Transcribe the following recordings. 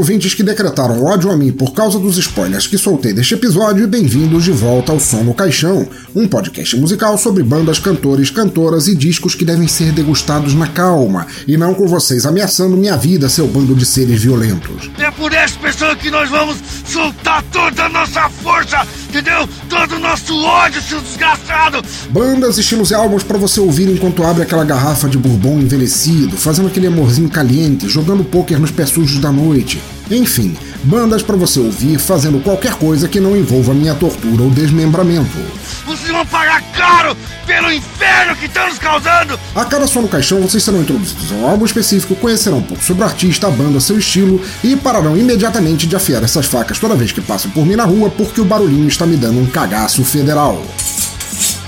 Ouvintes que decretaram ódio a mim por causa dos spoilers que soltei deste episódio e bem-vindos de volta ao Som no Caixão, um podcast musical sobre bandas, cantores, cantoras e discos que devem ser degustados na calma e não com vocês ameaçando minha vida, seu bando de seres violentos. É por essa pessoa que nós vamos soltar toda a nossa força, entendeu? Todo o nosso ódio, seu desgraçado! Bandas, estilos e álbuns para você ouvir enquanto abre aquela garrafa de bourbon envelhecido, fazendo aquele amorzinho caliente, jogando pôquer nos pés sujos da noite. Enfim, bandas para você ouvir fazendo qualquer coisa que não envolva minha tortura ou desmembramento. Vocês vão pagar caro pelo inferno que estão nos causando! A cada som no caixão, vocês serão introduzidos a um álbum específico, conhecerão um pouco sobre o artista, a banda, seu estilo e pararão imediatamente de afiar essas facas toda vez que passam por mim na rua porque o barulhinho está me dando um cagaço federal.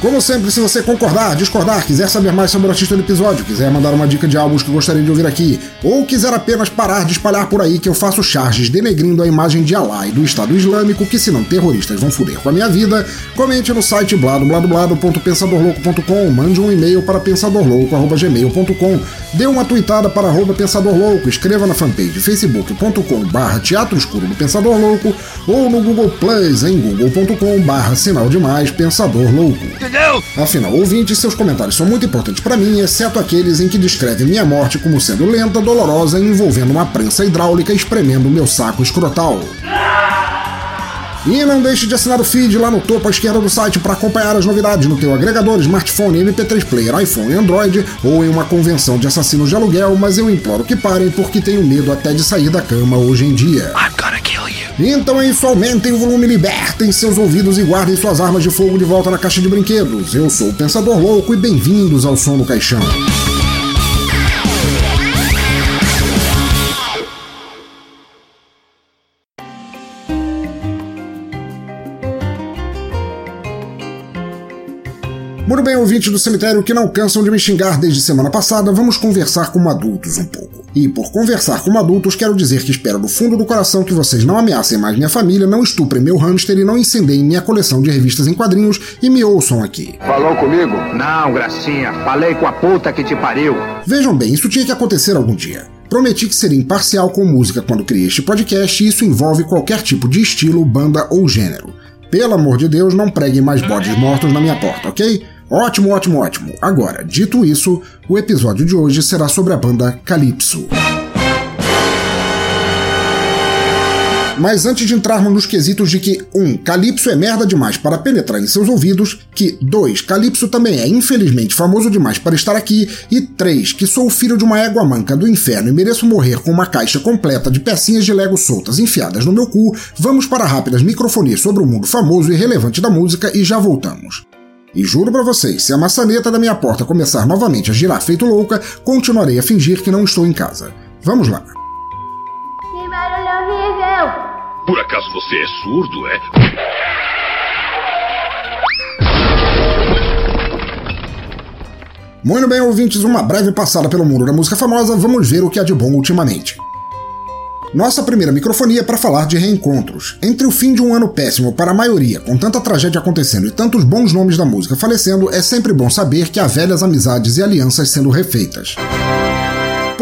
Como sempre, se você concordar, discordar, quiser saber mais sobre o artista do episódio, quiser mandar uma dica de álbuns que gostaria de ouvir aqui, ou quiser apenas parar de espalhar por aí que eu faço charges denegrindo a imagem de Allah e do Estado Islâmico, que se não terroristas vão fuder com a minha vida, comente no site bladobladoblado.pensadorlouco.com, mande um e-mail para pensadorlouco.gmail.com, dê uma tweetada para arroba pensadorlouco, escreva na fanpage facebook.com barra teatro escuro do Pensador Louco, ou no Google Plus em google.com barra sinal demais Pensador Louco. Afinal, ouvintes, seus comentários são muito importantes para mim, exceto aqueles em que descrevem minha morte como sendo lenta, dolorosa e envolvendo uma prensa hidráulica espremendo meu saco escrotal. E não deixe de assinar o feed lá no topo à esquerda do site para acompanhar as novidades no teu agregador, smartphone, MP3 player, iPhone Android, ou em uma convenção de assassinos de aluguel, mas eu imploro que parem porque tenho medo até de sair da cama hoje em dia. Então é isso, aumentem o volume, libertem seus ouvidos e guardem suas armas de fogo de volta na caixa de brinquedos. Eu sou o Pensador Louco e bem-vindos ao Som do Caixão. Muito bem, ouvintes do cemitério que não cansam de me xingar desde semana passada, vamos conversar como adultos um pouco. E por conversar como adultos, quero dizer que espero do fundo do coração que vocês não ameacem mais minha família, não estuprem meu hamster e não incendeiem minha coleção de revistas em quadrinhos e me ouçam aqui. Falou comigo? Não, gracinha. Falei com a puta que te pariu. Vejam bem, isso tinha que acontecer algum dia. Prometi que seria imparcial com música quando criei este podcast e isso envolve qualquer tipo de estilo, banda ou gênero. Pelo amor de Deus, não preguem mais bodes mortos na minha porta, ok? Ótimo, ótimo, ótimo. Agora, dito isso, o episódio de hoje será sobre a banda Calypso. Mas antes de entrarmos nos quesitos de que 1. Um, Calypso é merda demais para penetrar em seus ouvidos, que 2. Calypso também é infelizmente famoso demais para estar aqui, e 3. Que sou filho de uma égua manca do inferno e mereço morrer com uma caixa completa de pecinhas de Lego soltas enfiadas no meu cu, vamos para rápidas microfonias sobre o mundo famoso e relevante da música e já voltamos. E juro pra vocês, se a maçaneta da minha porta começar novamente a girar feito louca, continuarei a fingir que não estou em casa. Vamos lá. Que barulho horrível! Por acaso você é surdo, é? Muito bem, ouvintes, uma breve passada pelo mundo da música famosa, vamos ver o que há de bom ultimamente. Nossa primeira microfonia é para falar de reencontros. Entre o fim de um ano péssimo para a maioria, com tanta tragédia acontecendo e tantos bons nomes da música falecendo, é sempre bom saber que há velhas amizades e alianças sendo refeitas.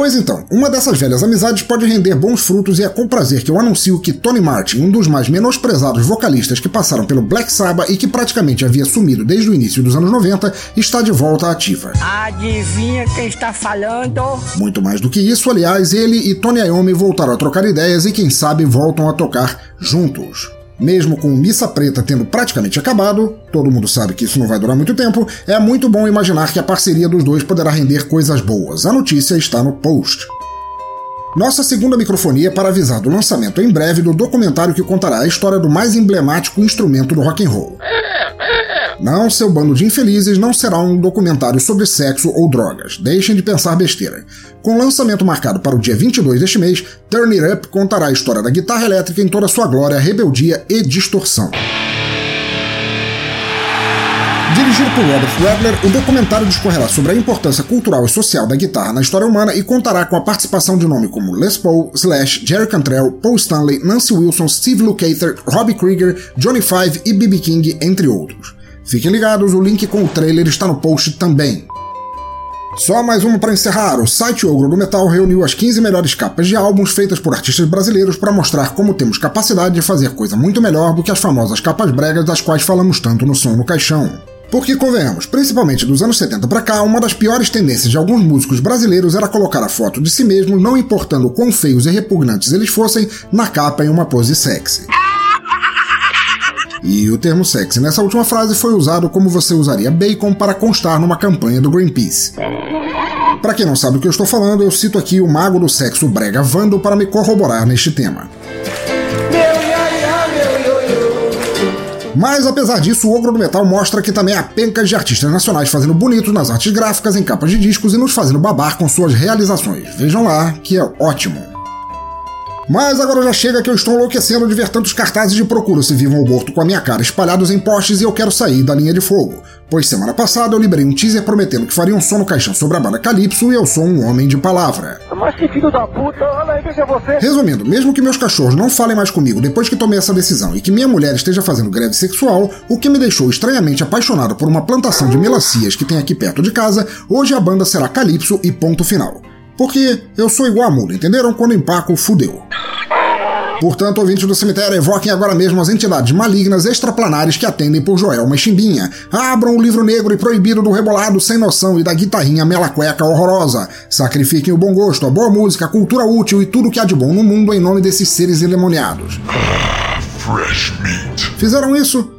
Pois então, uma dessas velhas amizades pode render bons frutos e é com prazer que eu anuncio que Tony Martin, um dos mais menosprezados vocalistas que passaram pelo Black Sabbath e que praticamente havia sumido desde o início dos anos 90, está de volta ativa. Adivinha quem está falando? Muito mais do que isso, aliás, ele e Tony Iommi voltaram a trocar ideias e quem sabe voltam a tocar juntos. Mesmo com Missa Preta tendo praticamente acabado, todo mundo sabe que isso não vai durar muito tempo, é muito bom imaginar que a parceria dos dois poderá render coisas boas. A notícia está no post. Nossa segunda microfonia é para avisar do lançamento em breve do documentário que contará a história do mais emblemático instrumento do rock and roll. Não, seu bando de infelizes não será um documentário sobre sexo ou drogas. Deixem de pensar besteira. Com lançamento marcado para o dia 22 deste mês, Turn It Up contará a história da guitarra elétrica em toda sua glória, rebeldia e distorção. Dirigido por Robert Redler, o documentário discorrerá sobre a importância cultural e social da guitarra na história humana e contará com a participação de nomes como Les Paul, Slash, Jerry Cantrell, Paul Stanley, Nancy Wilson, Steve Lukather, Robbie Krieger, Johnny Five e B.B. King, entre outros. Fiquem ligados, o link com o trailer está no post também. Só mais uma para encerrar. O site Ogro do Metal reuniu as 15 melhores capas de álbuns feitas por artistas brasileiros para mostrar como temos capacidade de fazer coisa muito melhor do que as famosas capas bregas das quais falamos tanto no som no caixão. Porque, convenhamos, principalmente dos anos 70 para cá, uma das piores tendências de alguns músicos brasileiros era colocar a foto de si mesmo, não importando quão feios e repugnantes eles fossem, na capa em uma pose sexy. E o termo sexy nessa última frase foi usado como você usaria bacon para constar numa campanha do Greenpeace. Para quem não sabe o que eu estou falando, eu cito aqui o mago do sexo Brega Vando para me corroborar neste tema. Mas apesar disso, o Ogro do Metal mostra que também há pencas de artistas nacionais fazendo bonito nas artes gráficas, em capas de discos e nos fazendo babar com suas realizações. Vejam lá, que é ótimo. Mas agora já chega que eu estou enlouquecendo de ver tantos cartazes de procura se vivam ou morto com a minha cara espalhados em postes e eu quero sair da linha de fogo. Pois semana passada eu liberei um teaser prometendo que faria um som no caixão sobre a banda Calypso e eu sou um homem de palavra. Mas que filho da puta, olha aí, veja você. Resumindo, mesmo que meus cachorros não falem mais comigo depois que tomei essa decisão e que minha mulher esteja fazendo greve sexual, o que me deixou estranhamente apaixonado por uma plantação de melancias que tem aqui perto de casa, hoje a banda será Calypso e ponto final. Porque eu sou igual a muda, entenderam? Quando empaco, fudeu. Portanto, ouvintes do cemitério, evoquem agora mesmo as entidades malignas extraplanares que atendem por Joelma e Chimbinha. Abram o livro negro e proibido do rebolado sem noção e da guitarrinha melacueca horrorosa. Sacrifiquem o bom gosto, a boa música, a cultura útil e tudo que há de bom no mundo em nome desses seres endemoniados. Fresh meat. Fizeram isso?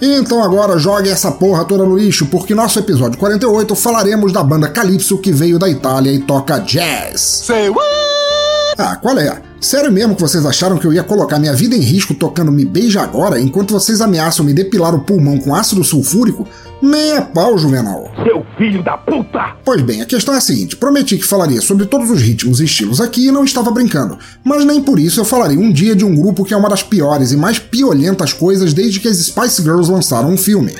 Então agora jogue essa porra toda no lixo, porque nosso episódio 48 falaremos da banda Calypso que veio da Itália e toca jazz. Say what? Ah, qual é? Sério mesmo que vocês acharam que eu ia colocar minha vida em risco tocando Me Beija Agora enquanto vocês ameaçam me depilar o pulmão com ácido sulfúrico? Nem a pau, Juvenal. Seu filho da puta! Pois bem, a questão é a seguinte: prometi que falaria sobre todos os ritmos e estilos aqui e não estava brincando, mas nem por isso eu falarei um dia de um grupo que é uma das piores e mais piolentas coisas desde que as Spice Girls lançaram um filme.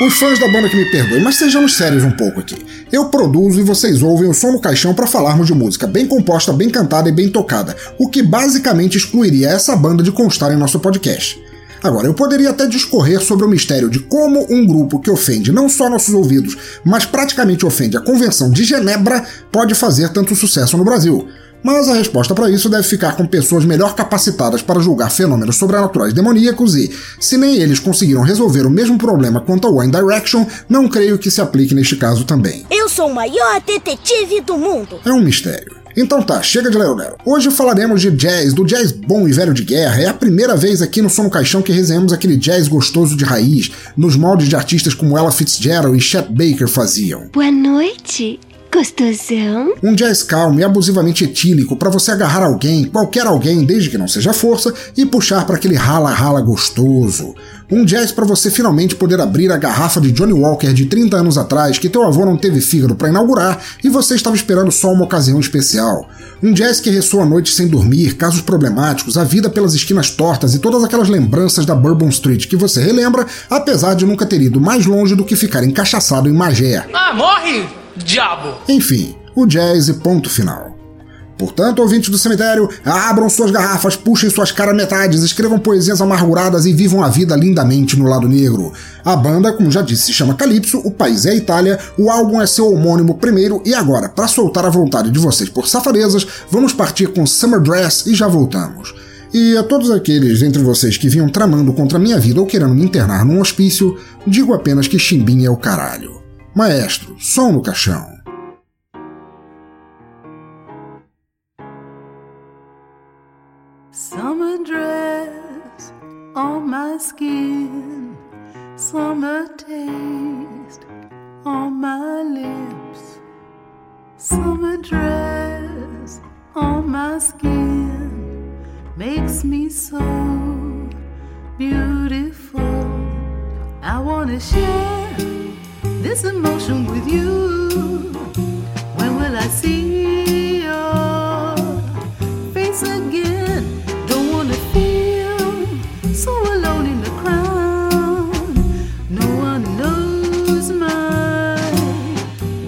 Os fãs da banda que me perdoem, mas sejamos sérios um pouco aqui. Eu produzo e vocês ouvem o som no caixão para falarmos de música bem composta, bem cantada e bem tocada, o que basicamente excluiria essa banda de constar em nosso podcast. Agora, eu poderia até discorrer sobre o mistério de como um grupo que ofende não só nossos ouvidos, mas praticamente ofende a Convenção de Genebra pode fazer tanto sucesso no Brasil. Mas a resposta para isso deve ficar com pessoas melhor capacitadas para julgar fenômenos sobrenaturais demoníacos e, se nem eles conseguiram resolver o mesmo problema quanto ao One Direction, não creio que se aplique neste caso também. Eu sou o maior detetive do mundo. É um mistério. Então tá, chega de lero-lero. Hoje falaremos de jazz, do jazz bom e velho de guerra. É a primeira vez aqui no Som no Caixão que resenhamos aquele jazz gostoso de raiz, nos moldes de artistas como Ella Fitzgerald e Chet Baker faziam. Boa noite. Gostosão? Um jazz calmo e abusivamente etílico para você agarrar alguém, qualquer alguém, desde que não seja força, e puxar para aquele rala-rala gostoso. Um jazz para você finalmente poder abrir a garrafa de Johnny Walker de 30 anos atrás que teu avô não teve fígado para inaugurar e você estava esperando só uma ocasião especial. Um jazz que ressoa a noite sem dormir, casos problemáticos, a vida pelas esquinas tortas e todas aquelas lembranças da Bourbon Street que você relembra, apesar de nunca ter ido mais longe do que ficar encaixaçado em Magé. Ah, morre, diabo! Enfim, o jazz e ponto final. Portanto, ouvintes do cemitério, abram suas garrafas, puxem suas caras metades, escrevam poesias amarguradas e vivam a vida lindamente no lado negro. A banda, como já disse, se chama Calypso, o país é a Itália, o álbum é seu homônimo primeiro e agora, para soltar a vontade de vocês por safadezas, vamos partir com Summer Dress e já voltamos. E a todos aqueles entre vocês que vinham tramando contra minha vida ou querendo me internar num hospício, digo apenas que Chimbinha é o caralho. Maestro, som no caixão. Summer dress on my skin, summer taste on my lips, summer dress on my skin makes me so beautiful. I wanna share this emotion with you. When will I see your face again? Don't wanna feel so alone in the crowd. No one knows my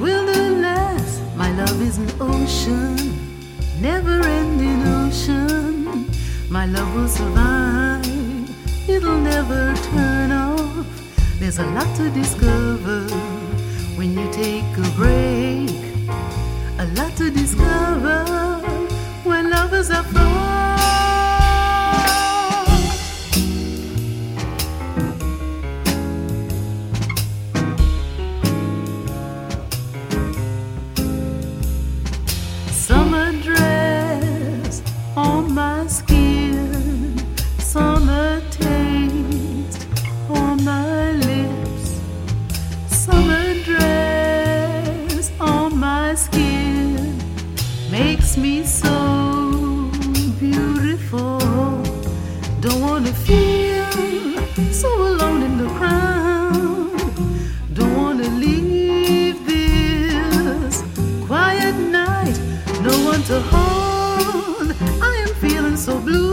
wilderness. My love is an ocean, never ending ocean. My love will survive, it'll never turn off. There's a lot to discover when you take a break. A lot to discover when lovers are far. So blue.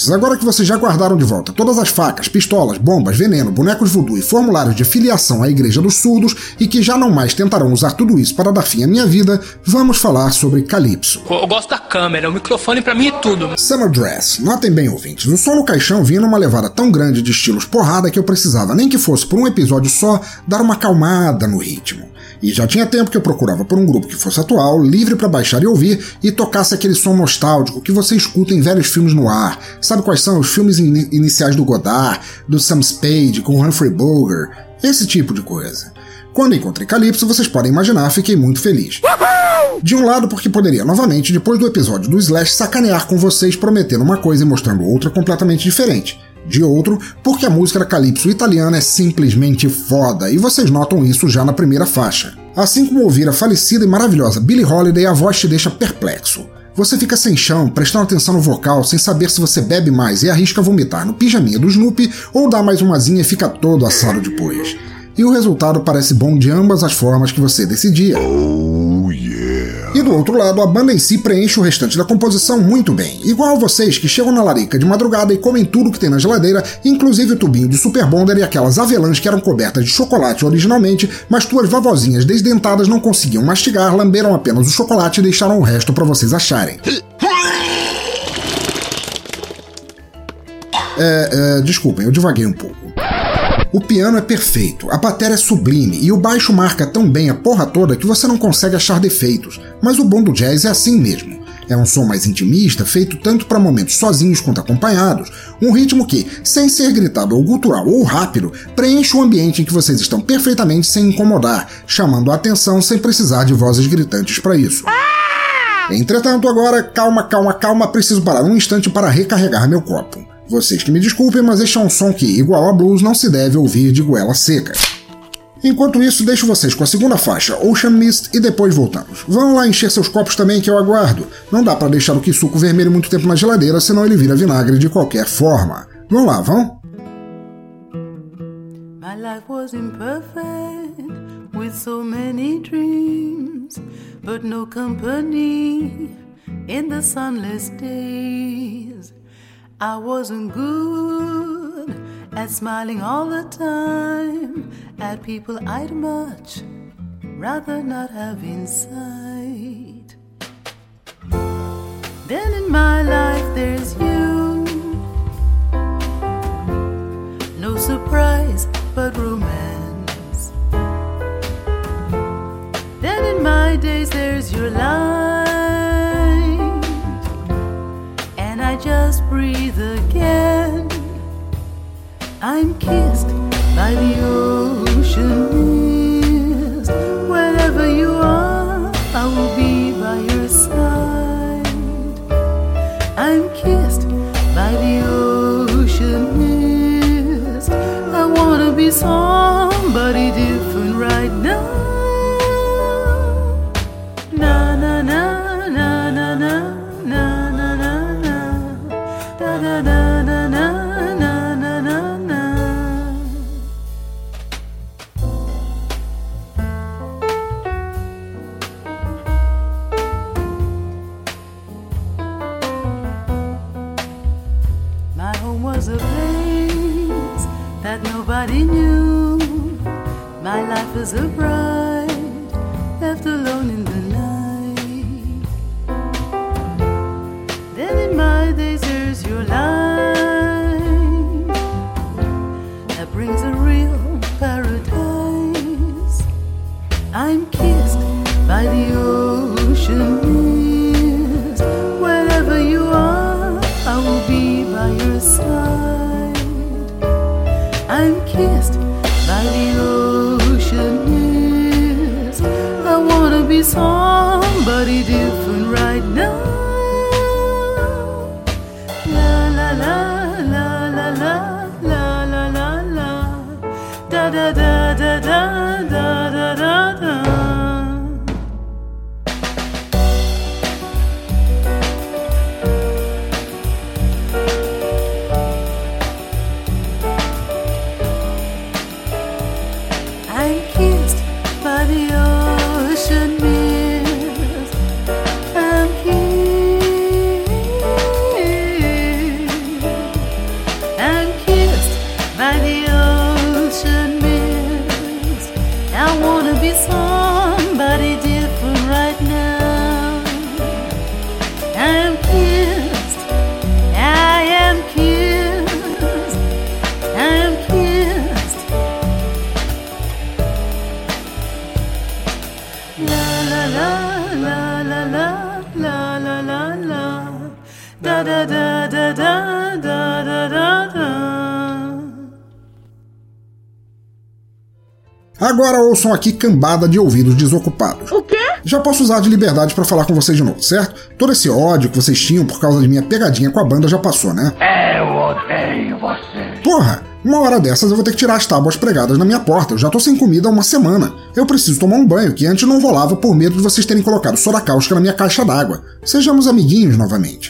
Ouvintes, agora que vocês já guardaram de volta todas as facas, pistolas, bombas, veneno, bonecos voodoo e formulários de filiação à Igreja dos Surdos e que já não mais tentarão usar tudo isso para dar fim à minha vida, vamos falar sobre Calypso. Eu gosto da câmera, o microfone pra mim é tudo. Summer Dress. Notem bem, ouvintes, o som no caixão vinha numa levada tão grande de estilos porrada que eu precisava, nem que fosse por um episódio só, dar uma acalmada no ritmo. E já tinha tempo que eu procurava por um grupo que fosse atual, livre para baixar e ouvir, e tocasse aquele som nostálgico que você escuta em velhos filmes no ar. Sabe quais são os filmes in iniciais do Godard, do Sam Spade com Humphrey Bogart? Esse tipo de coisa. Quando encontrei Calypso, vocês podem imaginar, fiquei muito feliz. De um lado, porque poderia novamente, depois do episódio do Slash, sacanear com vocês prometendo uma coisa e mostrando outra completamente diferente. De outro, porque a música da Calypso italiana é simplesmente foda, e vocês notam isso já na primeira faixa. Assim como ouvir a falecida e maravilhosa Billie Holiday, a voz te deixa perplexo. Você fica sem chão, prestando atenção no vocal, sem saber se você bebe mais e arrisca vomitar no pijaminha do Snoopy ou dá mais umazinha e fica todo assado depois. E o resultado parece bom de ambas as formas que você decidia. E do outro lado, a banda em si preenche o restante da composição muito bem. Igual vocês que chegam na larica de madrugada e comem tudo que tem na geladeira, inclusive o tubinho de Super Bonder e aquelas avelãs que eram cobertas de chocolate originalmente, mas tuas vovozinhas desdentadas não conseguiam mastigar, lamberam apenas o chocolate e deixaram o resto para vocês acharem. É, é, desculpem, eu divaguei um pouco. O piano é perfeito, a bateria é sublime e o baixo marca tão bem a porra toda que você não consegue achar defeitos, mas o bom do jazz é assim mesmo. É um som mais intimista, feito tanto para momentos sozinhos quanto acompanhados, um ritmo que, sem ser gritado ou gutural ou rápido, preenche o ambiente em que vocês estão perfeitamente sem incomodar, chamando a atenção sem precisar de vozes gritantes para isso. Entretanto, agora, calma, calma, calma, preciso parar um instante para recarregar meu copo. Vocês que me desculpem, mas este é um som que, igual a blues, não se deve ouvir de goela seca. Enquanto isso, deixo vocês com a segunda faixa, Ocean Mist, e depois voltamos. Vão lá encher seus copos também que eu aguardo. Não dá para deixar o suco vermelho muito tempo na geladeira, senão ele vira vinagre de qualquer forma. Vão lá, vão? My life was imperfect, with so many dreams, but no company in the sunless days. I wasn't good at smiling all the time at people I'd much rather not have inside. Then in my life there's you. No surprise but romance. Then in my days there's your light. And I just breathe again. I'm kissed by the ocean life was a bride Ouçam aqui cambada de ouvidos desocupados. O quê? Já posso usar de liberdade pra falar com vocês de novo, certo? Todo esse ódio que vocês tinham por causa de minha pegadinha com a banda já passou, né? Eu odeio você. Porra, uma hora dessas eu vou ter que tirar as tábuas pregadas na minha porta. Eu já tô sem comida há uma semana. Eu preciso tomar um banho, que antes não rolava por medo de vocês terem colocado soda cáustica na minha caixa d'água. Sejamos amiguinhos novamente.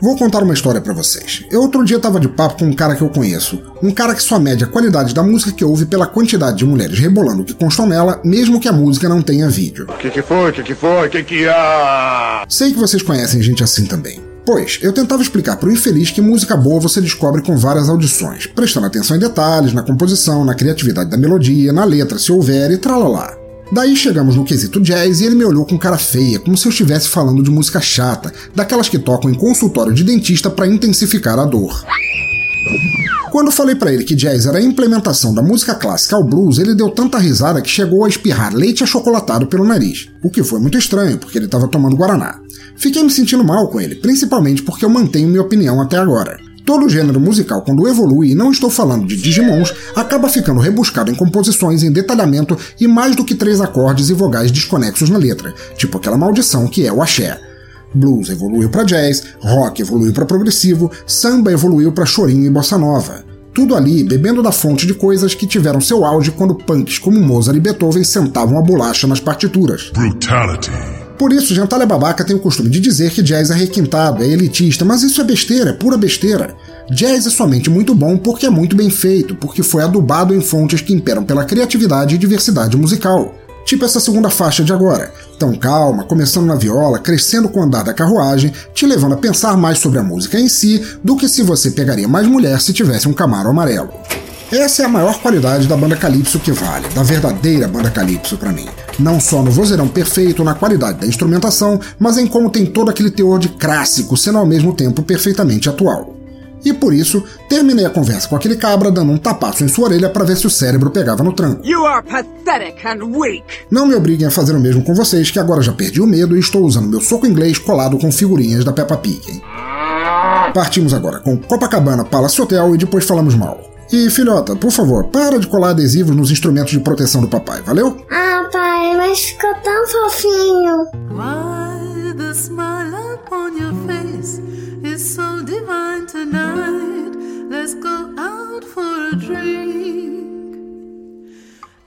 Vou contar uma história pra vocês. Eu outro dia tava de papo com um cara que eu conheço. Um cara que só mede a qualidade da música que ouve pela quantidade de mulheres rebolando que constam nela, mesmo que a música não tenha vídeo. O que, que foi? O que, que foi? O que, que há? Sei que vocês conhecem gente assim também. Pois, eu tentava explicar pro infeliz que música boa você descobre com várias audições, prestando atenção em detalhes, na composição, na criatividade da melodia, na letra, se houver, e tralalá. Daí chegamos no quesito jazz e ele me olhou com cara feia, como se eu estivesse falando de música chata, daquelas que tocam em consultório de dentista para intensificar a dor. Quando falei para ele que jazz era a implementação da música clássica ao blues, ele deu tanta risada que chegou a espirrar leite achocolatado pelo nariz, o que foi muito estranho, porque ele estava tomando guaraná. Fiquei me sentindo mal com ele, principalmente porque eu mantenho minha opinião até agora. Todo gênero musical, quando evolui, e não estou falando de Digimons, acaba ficando rebuscado em composições, em detalhamento e mais do que três acordes e vogais desconexos na letra, tipo aquela maldição que é o axé. Blues evoluiu para jazz, rock evoluiu para progressivo, samba evoluiu para chorinho e bossa nova. Tudo ali bebendo da fonte de coisas que tiveram seu auge quando punks como Mozart e Beethoven sentavam a bolacha nas partituras. Brutality. Por isso, Gentalha Babaca tem o costume de dizer que jazz é requintado, é elitista, mas isso é besteira, é pura besteira. Jazz é somente muito bom porque é muito bem feito, porque foi adubado em fontes que imperam pela criatividade e diversidade musical. Tipo essa segunda faixa de agora, tão calma, começando na viola, crescendo com o andar da carruagem, te levando a pensar mais sobre a música em si do que se você pegaria mais mulher se tivesse um Camaro amarelo. Essa é a maior qualidade da banda Calypso que vale, da verdadeira banda Calypso para mim. Não só no vozeirão perfeito, na qualidade da instrumentação, mas em como tem todo aquele teor de clássico, sendo ao mesmo tempo perfeitamente atual. E por isso, terminei a conversa com aquele cabra dando um tapaço em sua orelha para ver se o cérebro pegava no tranco. Não me obriguem a fazer o mesmo com vocês, que agora já perdi o medo e estou usando meu soco inglês colado com figurinhas da Peppa Pig. Hein? Partimos agora com Copacabana Palace Hotel e depois falamos mal. E filhota, por favor, para de colar adesivos nos instrumentos de proteção do papai, valeu? Ah, pai, mas ficou tão fofinho. Why the smile upon your face is so divine tonight? Let's go out for a drink.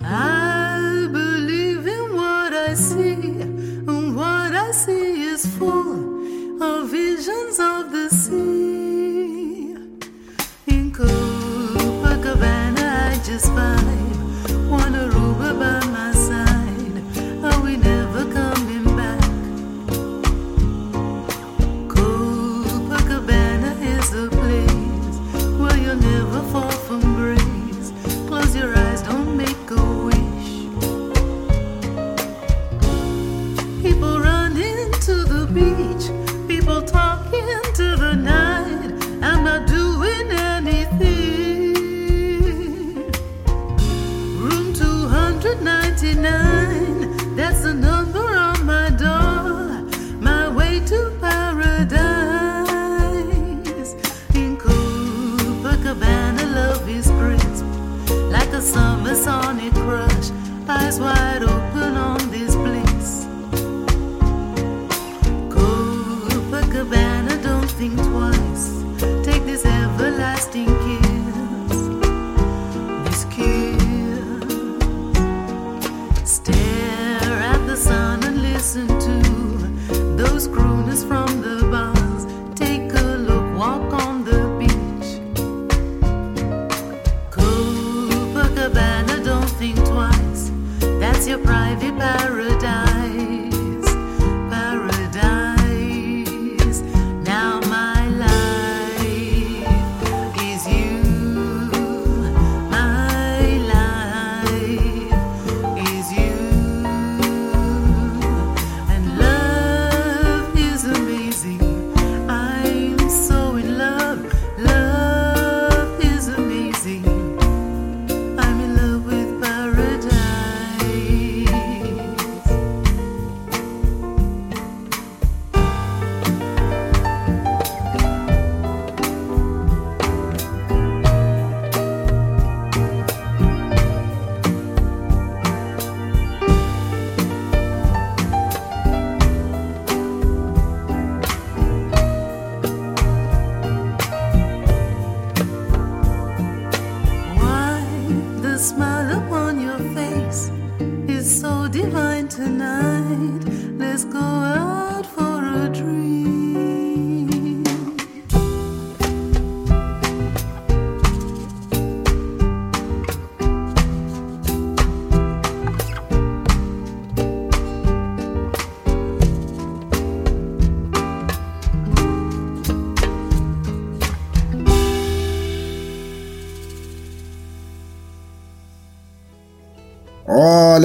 I believe in what I see, and what I see is full of visions of the sea. Just vibe. Want by my side. Are we never coming back? Copacabana is a place where you'll never fall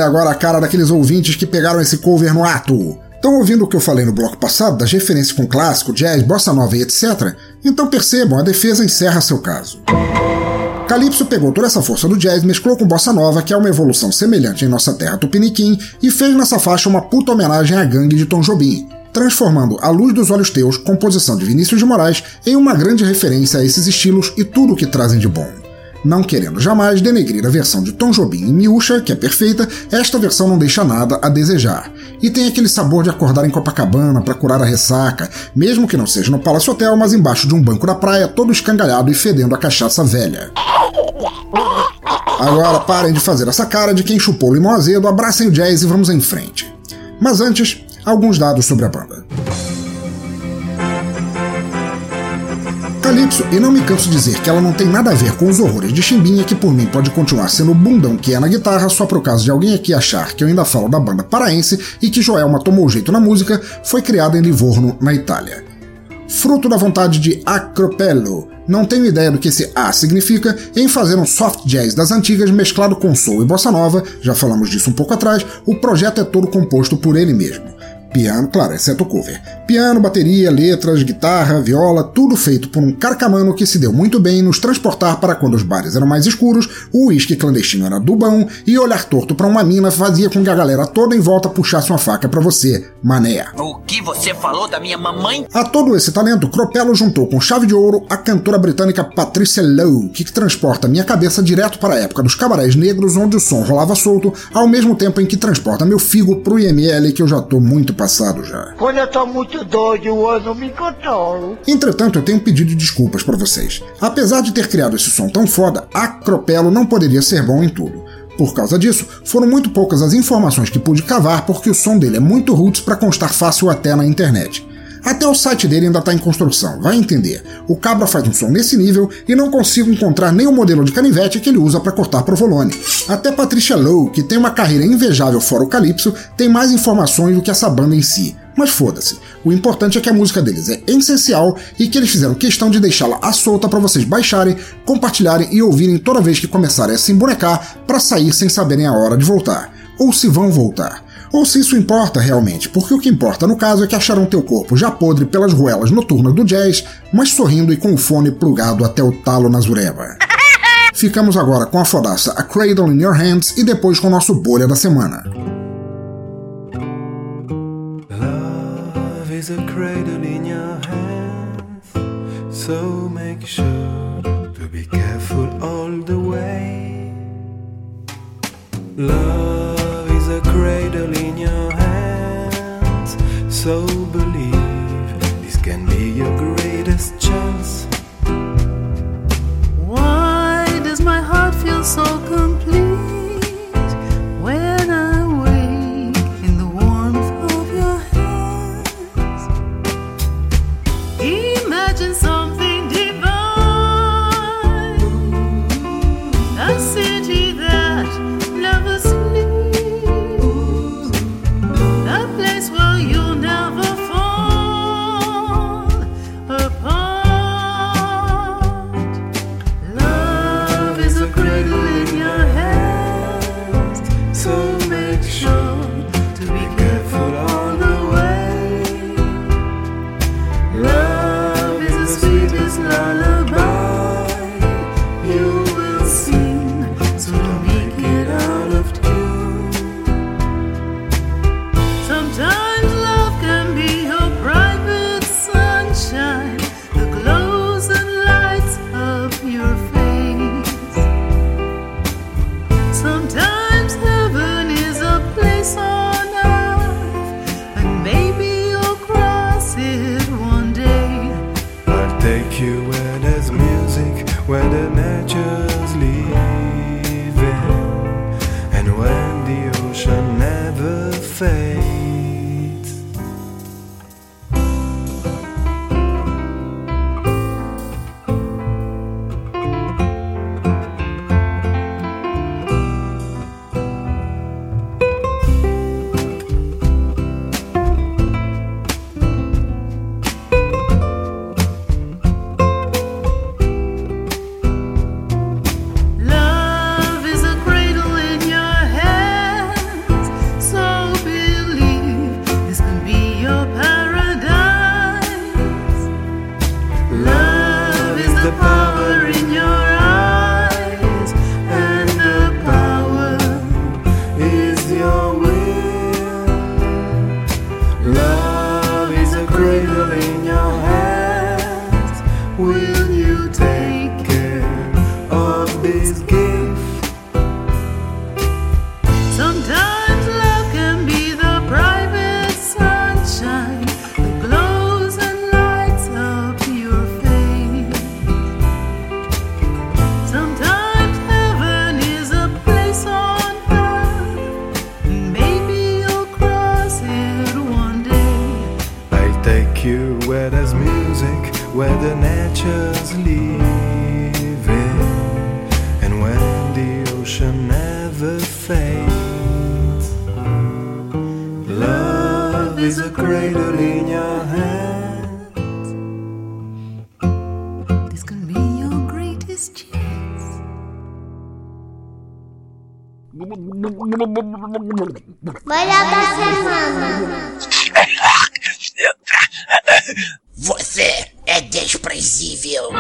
agora a cara daqueles ouvintes que pegaram esse cover no ato. Estão ouvindo o que eu falei no bloco passado, das referências com clássico, jazz, bossa nova e etc? Então percebam, a defesa encerra seu caso. Calypso pegou toda essa força do jazz, mesclou com bossa nova, que é uma evolução semelhante em nossa terra tupiniquim, e fez nessa faixa uma puta homenagem à gangue de Tom Jobim, transformando A Luz dos Olhos Teus, composição de Vinícius de Moraes, em uma grande referência a esses estilos e tudo o que trazem de bom. Não querendo jamais denegrir a versão de Tom Jobim e Miúcha, que é perfeita, esta versão não deixa nada a desejar. E tem aquele sabor de acordar em Copacabana para curar a ressaca, mesmo que não seja no Palace Hotel, mas embaixo de um banco da praia, todo escangalhado e fedendo a cachaça velha. Agora parem de fazer essa cara de quem chupou limão azedo, abracem o jazz e vamos em frente. Mas antes, alguns dados sobre a banda. Calypso, e não me canso de dizer que ela não tem nada a ver com os horrores de Chimbinha, que por mim pode continuar sendo o bundão que é na guitarra, só por caso de alguém aqui achar que eu ainda falo da banda paraense e que Joelma tomou jeito na música, foi criada em Livorno, na Itália. Fruto da vontade de Acropello, não tenho ideia do que esse A significa, em fazer um soft jazz das antigas mesclado com soul e bossa nova, já falamos disso um pouco atrás, o projeto é todo composto por ele mesmo. Piano, claro, exceto o cover. Piano, bateria, letras, guitarra, viola, tudo feito por um carcamano que se deu muito bem nos transportar para quando os bares eram mais escuros, o uísque clandestino era do bom e olhar torto para uma mina fazia com que a galera toda em volta puxasse uma faca para você, mané. O que você falou da minha mamãe? A todo esse talento, Cropello juntou com chave de ouro a cantora britânica Patricia Lowe, que transporta minha cabeça direto para a época dos cabarés negros onde o som rolava solto, ao mesmo tempo em que transporta meu figo pro IML que eu já tô muito já. Quando eu tô muito doido, eu não me controlo. Entretanto, eu tenho um pedido de desculpas para vocês. Apesar de ter criado esse som tão foda, a Cropello não poderia ser bom em tudo. Por causa disso, foram muito poucas as informações que pude cavar porque o som dele é muito roots para constar fácil até na internet. Até o site dele ainda está em construção, vai entender. O Cabra faz um som nesse nível e não consigo encontrar o modelo de canivete que ele usa para cortar provolone. Até Patricia Lowe, que tem uma carreira invejável fora o Calypso, tem mais informações do que essa banda em si. Mas foda-se. O importante é que a música deles é essencial e que eles fizeram questão de deixá-la à solta para vocês baixarem, compartilharem e ouvirem toda vez que começarem a se embonecar para sair sem saberem a hora de voltar. Ou se vão voltar ou se isso importa realmente, porque o que importa no caso é que acharam teu corpo já podre pelas ruelas noturnas do jazz, mas sorrindo e com o fone plugado até o talo na zureba. Ficamos agora com a fodaça A Cradle in Your Hands e depois com o nosso bolha da semana. Love is a cradle in your hands, so make sure to be careful all the way. Love a cradle in your hands. So believe this can be your greatest chance. Why does my heart feel so complete Bora da semana. Você é desprezível.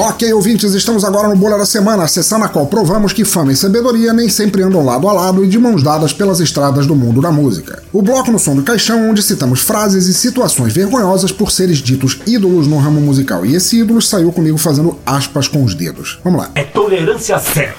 Ok, ouvintes, estamos agora no Bolha da Semana, a sessão na qual provamos que fama e sabedoria nem sempre andam lado a lado e de mãos dadas pelas estradas do mundo da música. O bloco no som do caixão, onde citamos frases e situações vergonhosas por seres ditos ídolos no ramo musical. E esse ídolo saiu comigo fazendo aspas com os dedos. Vamos lá. É tolerância zero.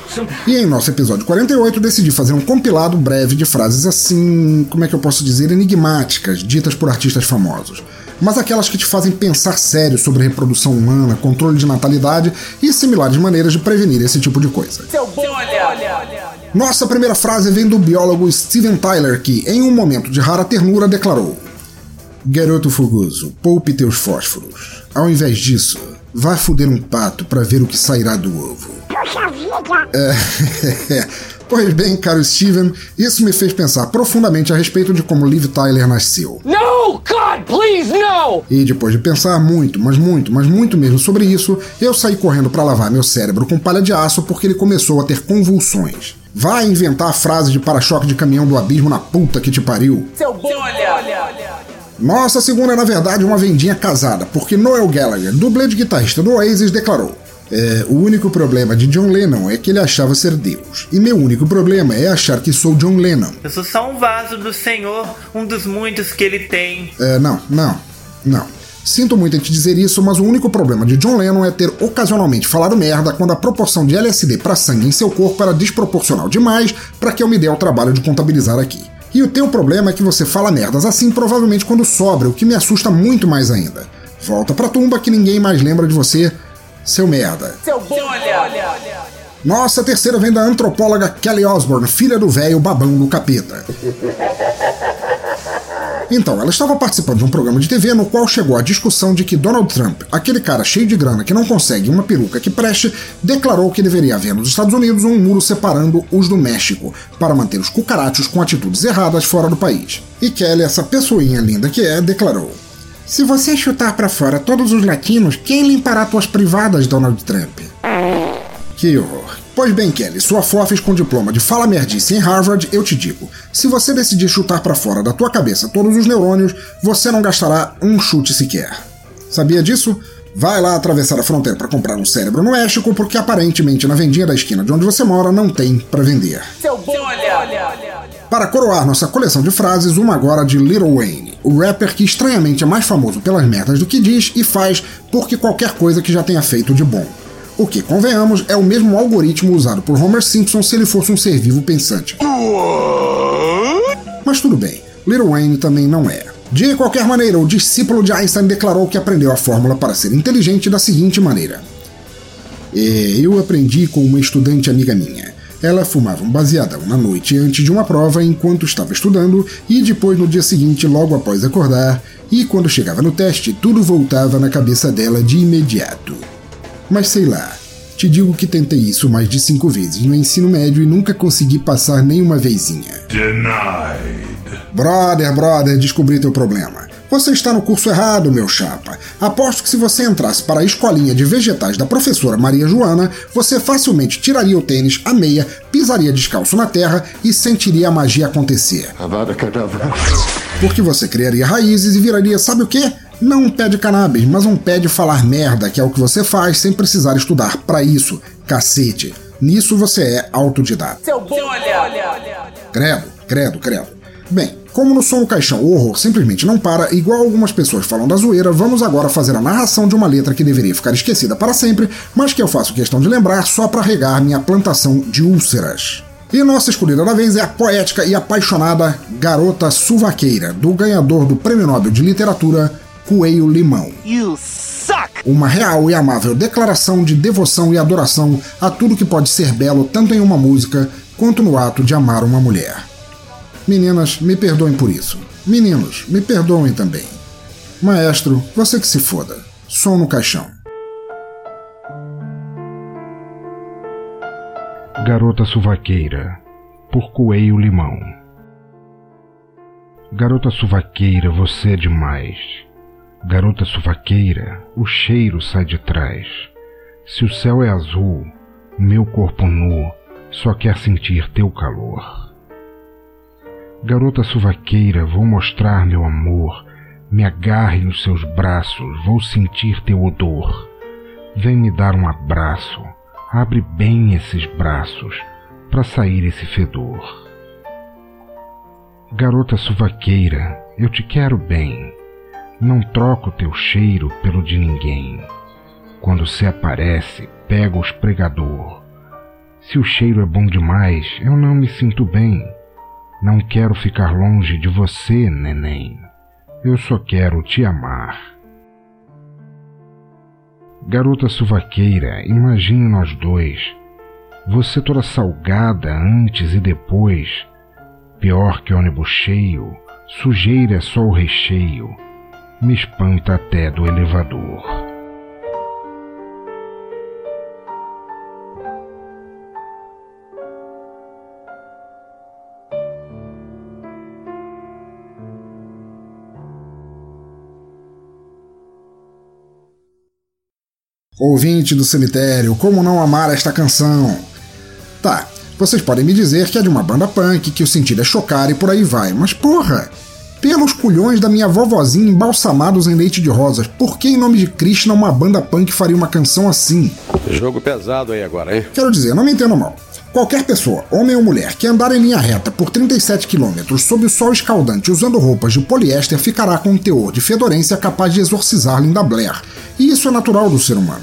E em nosso episódio 48, decidi fazer um compilado breve de frases assim, como é que eu posso dizer, enigmáticas, ditas por artistas famosos mas aquelas que te fazem pensar sério sobre reprodução humana, controle de natalidade e similares maneiras de prevenir esse tipo de coisa. Seu bolha! Nossa primeira frase vem do biólogo Steven Tyler, que, em um momento de rara ternura, declarou: Garoto fogoso, poupe teus fósforos. Ao invés disso, vá foder um pato para ver o que sairá do ovo. Poxa vida! É, pois bem, caro Steven, isso me fez pensar profundamente a respeito de como Liv Tyler nasceu. No, God, please, no! E depois de pensar muito, mas muito, mas muito mesmo sobre isso, eu saí correndo para lavar meu cérebro com palha de aço porque ele começou a ter convulsões. Vai inventar a frase de para-choque de caminhão do abismo na puta que te pariu. Seu bolha! Nossa segunda é na verdade uma vendinha casada, porque Noel Gallagher, dublê de guitarrista do Oasis, declarou: é, o único problema de John Lennon é que ele achava ser Deus. E meu único problema é achar que sou John Lennon. Eu sou só um vaso do Senhor, um dos muitos que ele tem. É, não, não, não. Sinto muito em te dizer isso, mas o único problema de John Lennon é ter ocasionalmente falado merda quando a proporção de LSD para sangue em seu corpo era desproporcional demais para que eu me dê ao trabalho de contabilizar aqui. E o teu problema é que você fala merdas assim provavelmente quando sobra, o que me assusta muito mais ainda. Volta pra tumba que ninguém mais lembra de você, seu merda. Seu bolha! Nossa terceira vem da antropóloga Kelly Osbourne, filha do velho babão do capeta. Então, ela estava participando de um programa de TV no qual chegou a discussão de que Donald Trump, aquele cara cheio de grana que não consegue uma peruca que preste, declarou que deveria haver nos Estados Unidos um muro separando os do México, para manter os cucarachos com atitudes erradas fora do país. E Kelly, essa pessoinha linda que é, declarou: Se você chutar para fora todos os latinos, quem limpará tuas privadas, Donald Trump? Que horror. Pois bem, Kelly, sua fofes com diploma de fala merdice em Harvard, eu te digo: se você decidir chutar para fora da tua cabeça todos os neurônios, você não gastará um chute sequer. Sabia disso? Vai lá atravessar a fronteira para comprar um cérebro no México, porque aparentemente na vendinha da esquina de onde você mora não tem para vender. Seu bolha! Para coroar nossa coleção de frases, uma agora de Lil Wayne, o rapper que estranhamente é mais famoso pelas merdas do que diz e faz porque qualquer coisa que já tenha feito de bom. O que, convenhamos, é o mesmo algoritmo usado por Homer Simpson se ele fosse um ser vivo pensante. Mas tudo bem, Lil Wayne também não é. De qualquer maneira, o discípulo de Einstein declarou que aprendeu a fórmula para ser inteligente da seguinte maneira: "É, Eu aprendi com uma estudante amiga minha. Ela fumava um baseadão na noite antes de uma prova enquanto estava estudando e depois no dia seguinte, logo após acordar, e quando chegava no teste, tudo voltava na cabeça dela de imediato. Mas sei lá, te digo que tentei isso mais de cinco vezes no ensino médio e nunca consegui passar nenhuma vezinha. Denied. Brother, brother, descobri teu problema. Você está no curso errado, meu chapa. Aposto que se você entrasse para a escolinha de vegetais da professora Maria Joana, você facilmente tiraria o tênis, a meia, pisaria descalço na terra e sentiria a magia acontecer. Porque você criaria raízes e viraria, sabe o quê? Não um pé de cannabis, mas um pé de falar merda, que é o que você faz sem precisar estudar para isso. Cacete. Nisso você é autodidata. Seu bolha! Credo, credo, credo. Bem, como no som do caixão o horror simplesmente não para, igual algumas pessoas falam da zoeira, vamos agora fazer a narração de uma letra que deveria ficar esquecida para sempre, mas que eu faço questão de lembrar só para regar minha plantação de úlceras. E nossa escolhida da vez é a poética e apaixonada Garota Suvaqueira, do ganhador do Prêmio Nobel de Literatura, Coelho Limão. You suck! Uma real e amável declaração de devoção e adoração a tudo que pode ser belo tanto em uma música quanto no ato de amar uma mulher. Meninas, me perdoem por isso. Meninos, me perdoem também. Maestro, você que se foda. Som no caixão. Garota Suvaqueira, por Coelho Limão. Garota Suvaqueira, você é demais. Garota Suvaqueira, o cheiro sai de trás. Se o céu é azul, meu corpo nu só quer sentir teu calor. Garota Suvaqueira, vou mostrar meu amor. Me agarre nos seus braços, vou sentir teu odor. Vem me dar um abraço Abre bem esses braços para sair esse fedor. Garota suvaqueira, eu te quero bem. Não troco teu cheiro pelo de ninguém. Quando se aparece, pega o espregador. Se o cheiro é bom demais, eu não me sinto bem. Não quero ficar longe de você, neném. Eu só quero te amar. Garota suvaqueira, imagine nós dois. Você toda salgada antes e depois. Pior que ônibus cheio, sujeira é só o recheio. Me espanta até do elevador. Ouvinte do cemitério, como não amar esta canção? Tá, vocês podem me dizer que é de uma banda punk, que o sentido é chocar e por aí vai, mas porra! Pelos culhões da minha vovozinha embalsamados em leite de rosas, por que em nome de Krishna uma banda punk faria uma canção assim? Jogo pesado aí agora, hein? Quero dizer, não me entendo mal. Qualquer pessoa, homem ou mulher, que andar em linha reta por 37 km sob o sol escaldante usando roupas de poliéster ficará com um teor de fedorência capaz de exorcizar Linda Blair. E isso é natural do ser humano.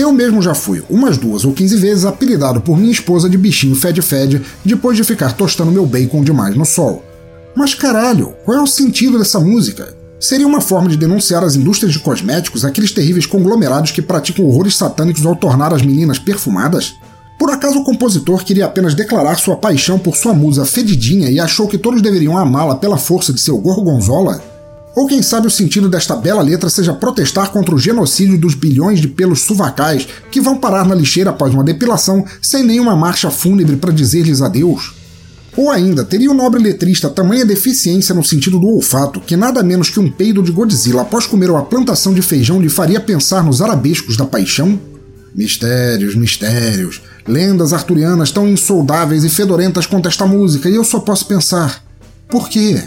Eu mesmo já fui, umas duas ou quinze vezes, apelidado por minha esposa de bichinho fed-fed depois de ficar tostando meu bacon demais no sol. Mas caralho, qual é o sentido dessa música? Seria uma forma de denunciar as indústrias de cosméticos, aqueles terríveis conglomerados que praticam horrores satânicos ao tornar as meninas perfumadas? Por acaso o compositor queria apenas declarar sua paixão por sua musa fedidinha e achou que todos deveriam amá-la pela força de seu gorgonzola? Ou quem sabe o sentido desta bela letra seja protestar contra o genocídio dos bilhões de pelos suvacais que vão parar na lixeira após uma depilação sem nenhuma marcha fúnebre para dizer-lhes adeus? Ou ainda, teria o nobre letrista tamanha deficiência no sentido do olfato que nada menos que um peido de Godzilla após comer uma plantação de feijão lhe faria pensar nos arabescos da paixão? Mistérios, mistérios. Lendas arturianas tão insoldáveis e fedorentas quanto esta música, e eu só posso pensar: por quê?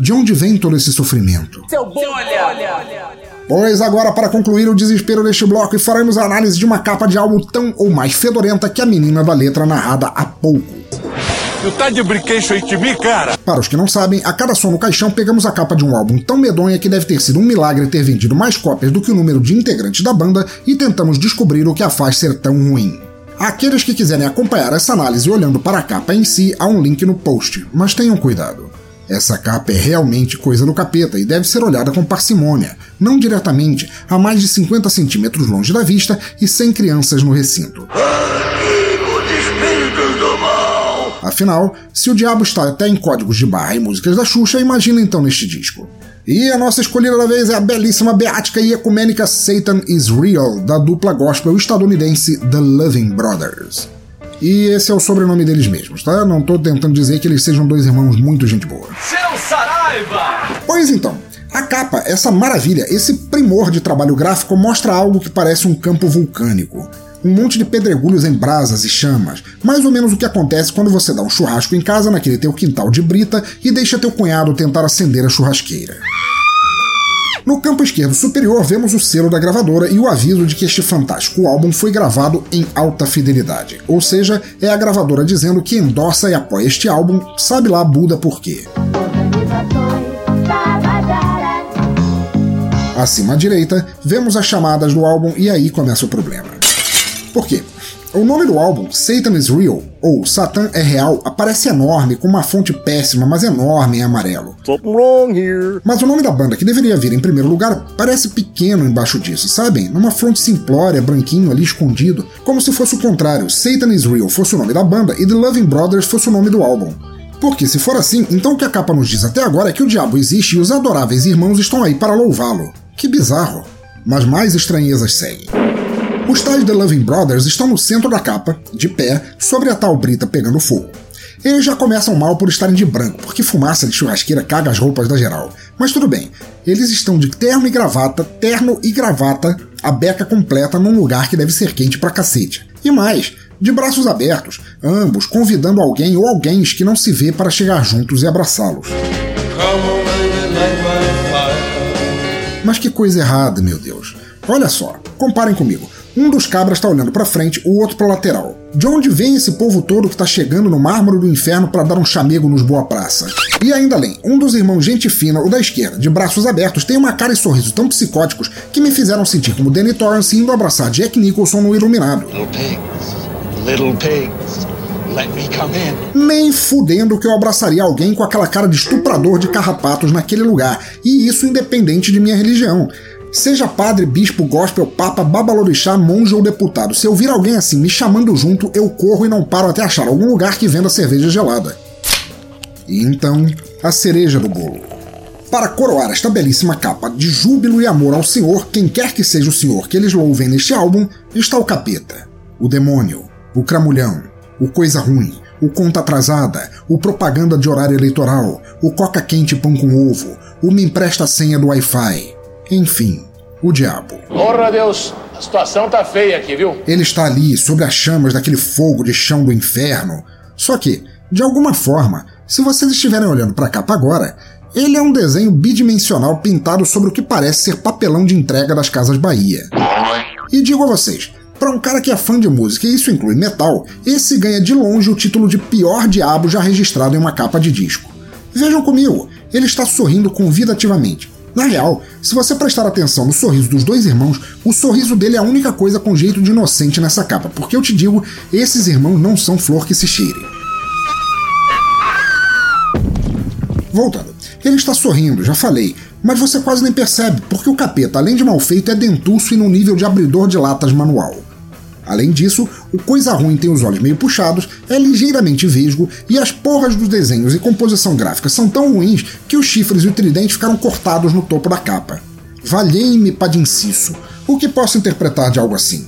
De onde vem todo esse sofrimento? Seu bom olha. Pois agora, para concluir o desespero deste bloco, faremos a análise de uma capa de álbum tão ou mais fedorenta que a menina da letra narrada há pouco. Tu tá de brinquedo de mim, cara? Para os que não sabem, a cada som no caixão pegamos a capa de um álbum tão medonha que deve ter sido um milagre ter vendido mais cópias do que o número de integrantes da banda e tentamos descobrir o que a faz ser tão ruim. Aqueles que quiserem acompanhar essa análise olhando para a capa em si, há um link no post, mas tenham cuidado. Essa capa é realmente coisa do capeta e deve ser olhada com parcimônia, não diretamente, a mais de 50 centímetros longe da vista e sem crianças no recinto. Afinal, se o diabo está até em códigos de barra e músicas da Xuxa, imagina então neste disco. E a nossa escolhida da vez é a belíssima, beática e ecumênica Satan is Real, da dupla gospel estadunidense The Loving Brothers. E esse é o sobrenome deles mesmos, tá? Não tô tentando dizer que eles sejam dois irmãos muito gente boa. Seu Saraiva! Pois então, a capa, essa maravilha, esse primor de trabalho gráfico mostra algo que parece um campo vulcânico um monte de pedregulhos em brasas e chamas, mais ou menos o que acontece quando você dá um churrasco em casa naquele teu quintal de brita e deixa teu cunhado tentar acender a churrasqueira. No campo esquerdo superior vemos o selo da gravadora e o aviso de que este fantástico álbum foi gravado em alta fidelidade, ou seja, é a gravadora dizendo que endossa e apoia este álbum, sabe lá Buda por quê. Acima à direita, vemos as chamadas do álbum e aí começa o problema. Por quê? O nome do álbum, Satan is Real, ou Satan é Real, aparece enorme, com uma fonte péssima, mas enorme em amarelo. Mas o nome da banda, que deveria vir em primeiro lugar, parece pequeno embaixo disso, sabem? Numa fonte simplória, branquinho ali escondido, como se fosse o contrário, Satan is Real fosse o nome da banda e The Loving Brothers fosse o nome do álbum. Porque se for assim, então o que a capa nos diz até agora é que o diabo existe e os adoráveis irmãos estão aí para louvá-lo. Que bizarro. Mas mais estranhezas seguem. Os tais The Loving Brothers estão no centro da capa, de pé, sobre a tal brita pegando fogo. Eles já começam mal por estarem de branco, porque fumaça de churrasqueira caga as roupas da geral. Mas tudo bem, eles estão de terno e gravata, terno e gravata, a beca completa num lugar que deve ser quente pra cacete. E mais, de braços abertos, ambos convidando alguém ou alguém que não se vê para chegar juntos e abraçá-los. Mas que coisa errada, meu Deus. Olha só, comparem comigo. Um dos cabras está olhando para frente, o outro para lateral. De onde vem esse povo todo que está chegando no mármore do inferno para dar um chamego nos Boa Praça? E ainda além, um dos irmãos gente fina, o da esquerda, de braços abertos, tem uma cara e sorriso tão psicóticos que me fizeram sentir como Danny Torrance indo abraçar Jack Nicholson no Iluminado. Little pigs, little pigs, let me come in. Nem fudendo que eu abraçaria alguém com aquela cara de estuprador de carrapatos naquele lugar, e isso independente de minha religião. Seja padre, bispo, gospel, papa, babalorixá, monge ou deputado, se eu vir alguém assim me chamando junto, eu corro e não paro até achar algum lugar que venda cerveja gelada. E então, a cereja do bolo. Para coroar esta belíssima capa de júbilo e amor ao Senhor, quem quer que seja o Senhor que eles louvem neste álbum, está o capeta, o demônio, o cramulhão, o coisa ruim, o conta atrasada, o propaganda de horário eleitoral, o coca quente pão com ovo, o me empresta senha do Wi-Fi. Enfim, o diabo. Porra, Deus, a situação tá feia aqui, viu? Ele está ali, sobre as chamas daquele fogo de chão do inferno. Só que, de alguma forma, se vocês estiverem olhando para a capa agora, ele é um desenho bidimensional pintado sobre o que parece ser papelão de entrega das Casas Bahia. E digo a vocês, para um cara que é fã de música e isso inclui metal, esse ganha de longe o título de pior diabo já registrado em uma capa de disco. Vejam comigo, ele está sorrindo convidativamente. Na real, se você prestar atenção no sorriso dos dois irmãos, o sorriso dele é a única coisa com jeito de inocente nessa capa, porque eu te digo, esses irmãos não são flor que se cheire. Voltando, ele está sorrindo, já falei, mas você quase nem percebe, porque o capeta, além de mal feito, é dentuço e no nível de abridor de latas manual. Além disso, o Coisa Ruim tem os olhos meio puxados, é ligeiramente vesgo e as porras dos desenhos e composição gráfica são tão ruins que os chifres e o tridente ficaram cortados no topo da capa. Valhei-me padinciço. O que posso interpretar de algo assim?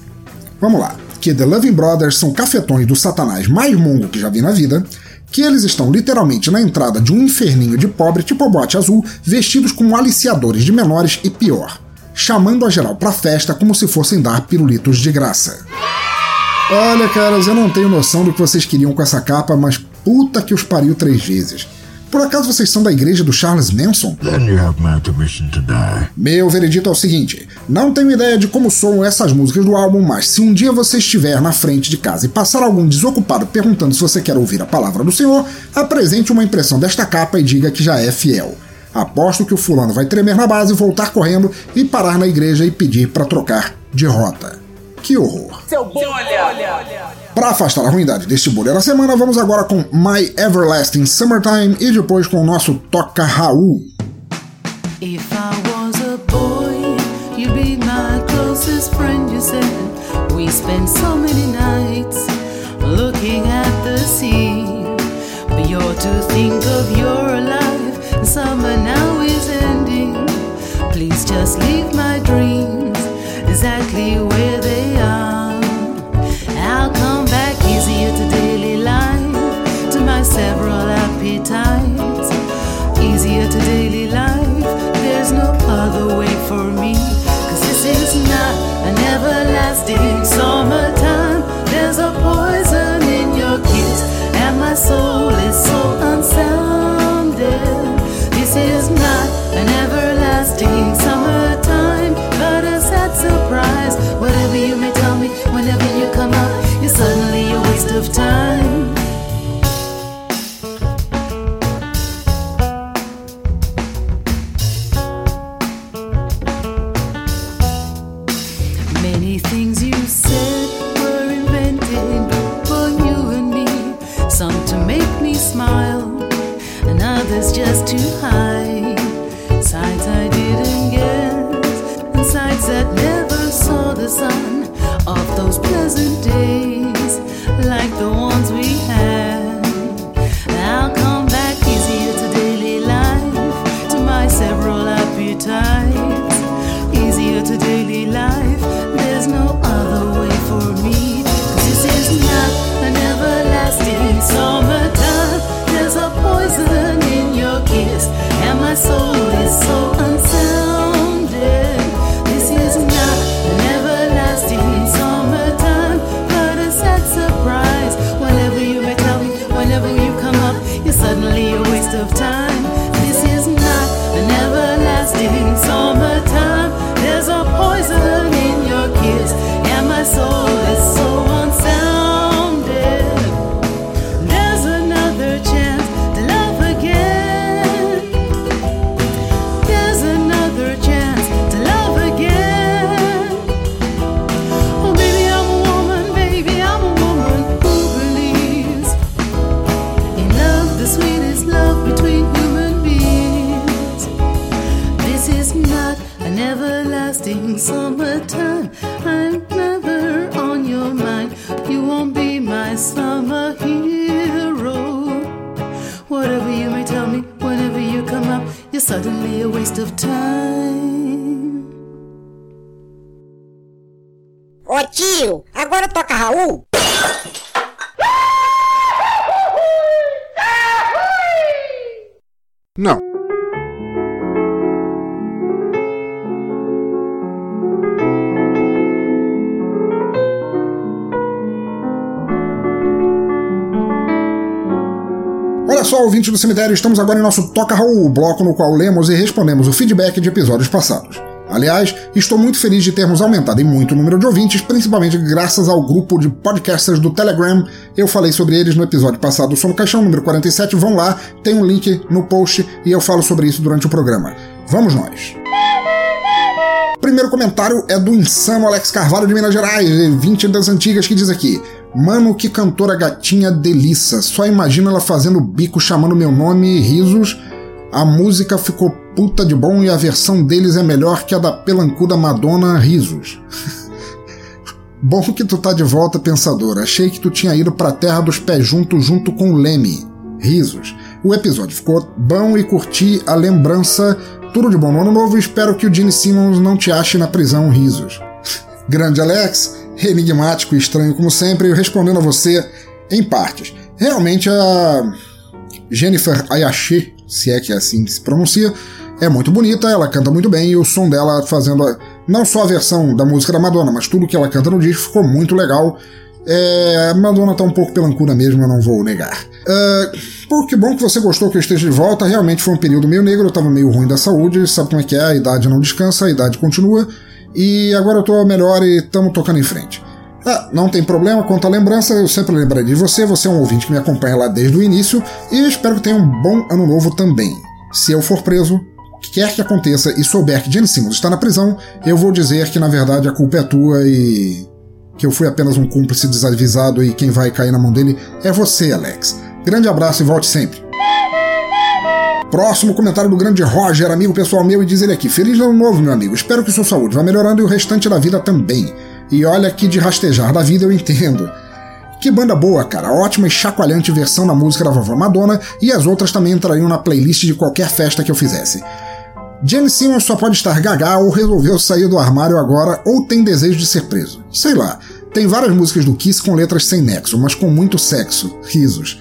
Vamos lá. Que The Loving Brothers são cafetões do satanás mais mongo que já vi na vida, que eles estão literalmente na entrada de um inferninho de pobre tipo boate azul, vestidos como aliciadores de menores e pior chamando a geral pra festa como se fossem dar pirulitos de graça. Olha, caras, eu não tenho noção do que vocês queriam com essa capa, mas puta que os pariu três vezes. Por acaso vocês são da igreja do Charles Manson? Meu veredito é o seguinte: não tenho ideia de como soam essas músicas do álbum, mas se um dia você estiver na frente de casa e passar algum desocupado perguntando se você quer ouvir a palavra do Senhor, apresente uma impressão desta capa e diga que já é fiel. Aposto que o fulano vai tremer na base, voltar correndo e parar na igreja e pedir para trocar de rota. Que horror. Seu bolha! Para afastar a ruindade deste bolha da semana, vamos agora com My Everlasting Summertime e depois com o nosso Toca Raul. If I was a boy, you'd be my closest friend, you said. We spent so many nights looking at the sea. But you're to think of your life. Summer now is ending. Please just leave my dreams exactly where appetites. Easier to daily life, there's no other way for me. Cause this is not an everlasting summertime. There's a poison in your kiss, and my soul is so unsounded. This is not an everlasting summertime, but a sad surprise. Whatever you may tell me, whenever you come up, you're suddenly a waste of time. Do cemitério, estamos agora em nosso Toca Raul, bloco no qual lemos e respondemos o feedback de episódios passados. Aliás, estou muito feliz de termos aumentado em muito o número de ouvintes, principalmente graças ao grupo de podcasters do Telegram. Eu falei sobre eles no episódio passado do Som Caixão, número 47. Vão lá, tem um link no post e eu falo sobre isso durante o programa. Vamos nós! Primeiro comentário é do insano Alex Carvalho de Minas Gerais, 20 das antigas, que diz aqui: Mano, que cantora gatinha delícia. Só imagina ela fazendo bico chamando meu nome e risos. A música ficou puta de bom e a versão deles é melhor que a da pelancuda Madonna Risos. bom que tu tá de volta, pensador. Achei que tu tinha ido pra terra dos pés juntos junto com o Leme. Risos. O episódio ficou bom e curti a lembrança. Tudo de bom no ano novo espero que o Gene Simmons não te ache na prisão. Risos. Grande Alex, enigmático e estranho como sempre, respondendo a você em partes. Realmente a Jennifer Ayashi, se é que é assim que se pronuncia, é muito bonita, ela canta muito bem e o som dela fazendo a, não só a versão da música da Madonna, mas tudo que ela canta no disco ficou muito legal. É, Madonna tá um pouco pelancura mesmo, eu não vou negar. Uh, pô, que bom que você gostou que eu esteja de volta. Realmente foi um período meio negro, eu tava meio ruim da saúde, sabe como é que é? A idade não descansa, a idade continua. E agora eu tô melhor e estamos tocando em frente. Ah, não tem problema, quanto à lembrança, eu sempre lembrei de você, você é um ouvinte que me acompanha lá desde o início e espero que tenha um bom ano novo também. Se eu for preso, quer que aconteça e souber que Gene Simmons está na prisão, eu vou dizer que na verdade a culpa é tua e que eu fui apenas um cúmplice desavisado e quem vai cair na mão dele é você, Alex. Grande abraço e volte sempre. Próximo comentário do grande Roger, amigo pessoal meu, e diz ele aqui: Feliz ano novo, meu amigo. Espero que sua saúde vá melhorando e o restante da vida também. E olha que de rastejar da vida eu entendo. Que banda boa, cara. Ótima e chacoalhante versão da música da vovó Madonna, e as outras também entrariam na playlist de qualquer festa que eu fizesse. Jane Simmons só pode estar gaga ou resolveu sair do armário agora ou tem desejo de ser preso. Sei lá. Tem várias músicas do Kiss com letras sem nexo, mas com muito sexo. Risos.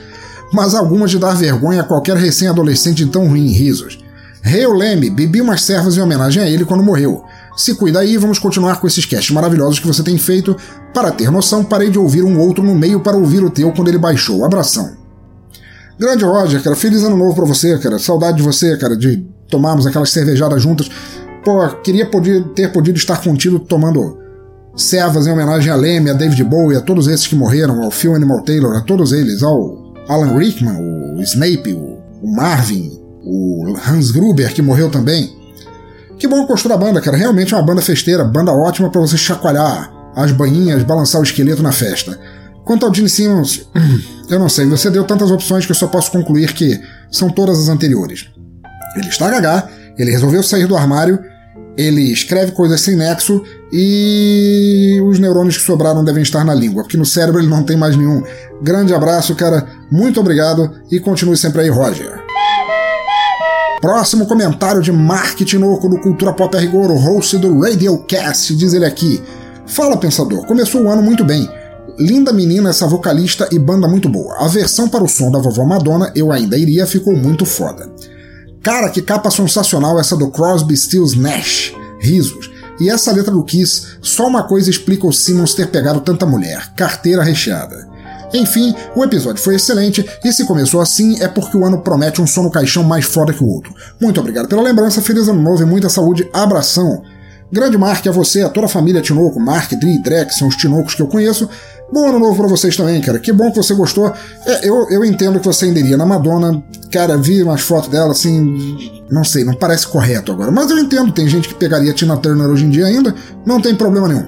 Mas algumas de dar vergonha a qualquer recém-adolescente tão ruim, risos. Rei Leme, bebi umas servas em homenagem a ele quando morreu. Se cuida aí, vamos continuar com esses casts maravilhosos que você tem feito. Para ter noção, parei de ouvir um outro no meio para ouvir o teu quando ele baixou. Abração. Grande Roger, cara, feliz ano novo pra você, cara. Saudade de você, cara, de tomarmos aquelas cervejadas juntas. Pô, queria poder, ter podido estar contigo tomando servas em homenagem a Leme, a David Bowie, a todos esses que morreram, ao Phil Animal Taylor, a todos eles, ao Alan Rickman, o Snape, o, Marvin, o Hans Gruber, que morreu também. Que bom gostou da banda, cara. Realmente é uma banda festeira, banda ótima para você chacoalhar as banhinhas, balançar o esqueleto na festa. Quanto ao Gene Simmons, eu não sei, você deu tantas opções que eu só posso concluir que são todas as anteriores. Ele está gagá, ele resolveu sair do armário, ele escreve coisas sem nexo e os neurônios que sobraram devem estar na língua, porque no cérebro ele não tem mais nenhum. Grande abraço, cara, muito obrigado e continue sempre aí, Roger. Próximo comentário de Mark Tinoco do Cultura Pop a Rigor, o host do Radiocast, diz ele aqui. Fala, pensador, começou o ano muito bem. Linda menina essa vocalista e banda muito boa. A versão para o som da vovó Madonna, eu ainda iria, ficou muito foda. Cara, que capa sensacional essa do Crosby, Stills, Nash. Risos. E essa letra do Kiss, só uma coisa explica o Simmons ter pegado tanta mulher: carteira recheada. Enfim, o episódio foi excelente e se começou assim é porque o ano promete um som no caixão mais foda que o outro. Muito obrigado pela lembrança, feliz ano novo e muita saúde, abração. Grande Mark a você, a toda a família Tinoco, Mark, Dri, Drex, são os Tinocos que eu conheço. Bom ano novo pra vocês também, cara. Que bom que você gostou. É, eu, eu entendo que você ainda iria na Madonna. Cara, vi umas fotos dela assim. Não sei, não parece correto agora. Mas eu entendo, tem gente que pegaria Tina Turner hoje em dia ainda. Não tem problema nenhum.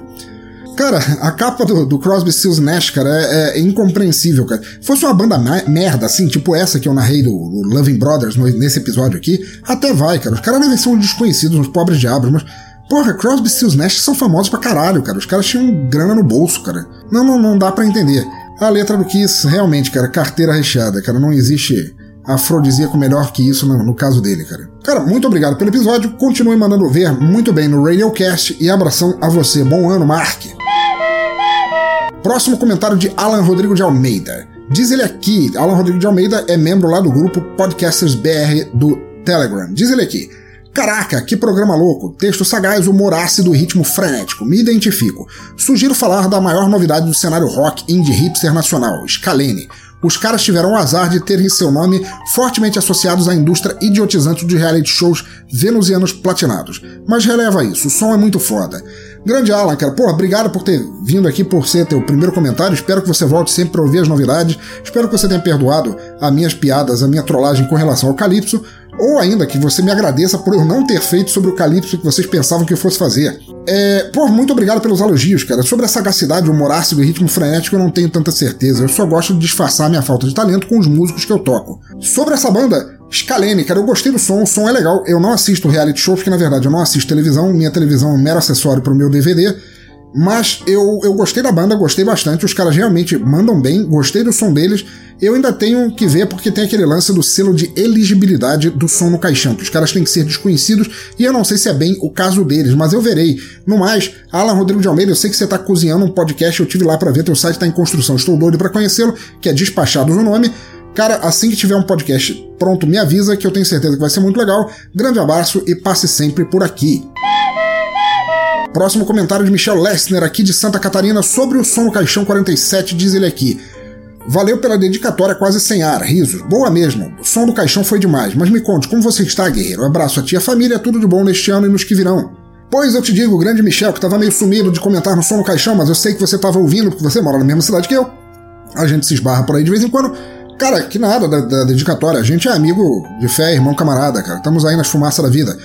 Cara, a capa do, do Crosby, Stills Nash, cara, é, é, incompreensível, cara. Fosse uma banda merda, assim, tipo essa que eu narrei do, do Loving Brothers no, nesse episódio aqui, até vai, cara. Os caras devem ser uns desconhecidos, uns pobres diabos, mas Porra, Crosby, Stills Nash são famosos pra caralho, cara. Os caras tinham grana no bolso, cara. Não, não, não dá para entender. A letra do Kiss, realmente, cara, carteira recheada, cara. Não existe afrodisíaco melhor que isso no, no, caso dele, cara. Cara, muito obrigado pelo episódio. Continue mandando ver muito bem no Radiocast e abração a você. Bom ano, Mark. Próximo comentário de Alan Rodrigo de Almeida. Diz ele aqui, Alan Rodrigo de Almeida é membro lá do grupo Podcasters BR do Telegram. Diz ele aqui. Caraca, que programa louco! Texto sagaz, humor ácido e ritmo frenético. Me identifico. Sugiro falar da maior novidade do cenário rock indie hipster nacional, Scalene. Os caras tiveram o azar de terem seu nome fortemente associados à indústria idiotizante de reality shows venusianos platinados. Mas releva isso, o som é muito foda. Grande Alan, cara, pô, obrigado por ter vindo aqui por ser teu primeiro comentário. Espero que você volte sempre para ouvir as novidades. Espero que você tenha perdoado as minhas piadas, a minha trollagem com relação ao Calypso. Ou ainda que você me agradeça por eu não ter feito sobre o Calypso que vocês pensavam que eu fosse fazer. É, muito obrigado pelos elogios, cara. Sobre a sagacidade, o humor e ritmo frenético eu não tenho tanta certeza. Eu só gosto de disfarçar minha falta de talento com os músicos que eu toco. Sobre essa banda, Scalene, cara, eu gostei do som, o som é legal. Eu não assisto reality show, porque na verdade eu não assisto televisão, minha televisão é um mero acessório pro meu DVD. Mas eu, eu gostei da banda, gostei bastante. Os caras realmente mandam bem, gostei do som deles. Eu ainda tenho que ver porque tem aquele lance do selo de elegibilidade do som no caixão, que os caras têm que ser desconhecidos e eu não sei se é bem o caso deles, mas eu verei. No mais, Alan Rodrigo de Almeida, eu sei que você tá cozinhando um podcast, eu tive lá para ver, teu site tá em construção, estou doido para conhecê-lo, que é Despachados o nome. Cara, assim que tiver um podcast pronto, me avisa que eu tenho certeza que vai ser muito legal. Grande abraço e passe sempre por aqui. Próximo comentário de Michel Lessner, aqui de Santa Catarina, sobre o som no Caixão 47, diz ele aqui. Valeu pela dedicatória quase sem ar, risos. Boa mesmo, o som do caixão foi demais. Mas me conte, como você está, guerreiro? Abraço a tia família, tudo de bom neste ano e nos que virão. Pois eu te digo, grande Michel, que estava meio sumido de comentar no som do caixão, mas eu sei que você estava ouvindo, porque você mora na mesma cidade que eu. A gente se esbarra por aí de vez em quando. Cara, que nada da, da dedicatória. A gente é amigo de fé, irmão camarada, cara. Estamos aí nas fumaças da vida.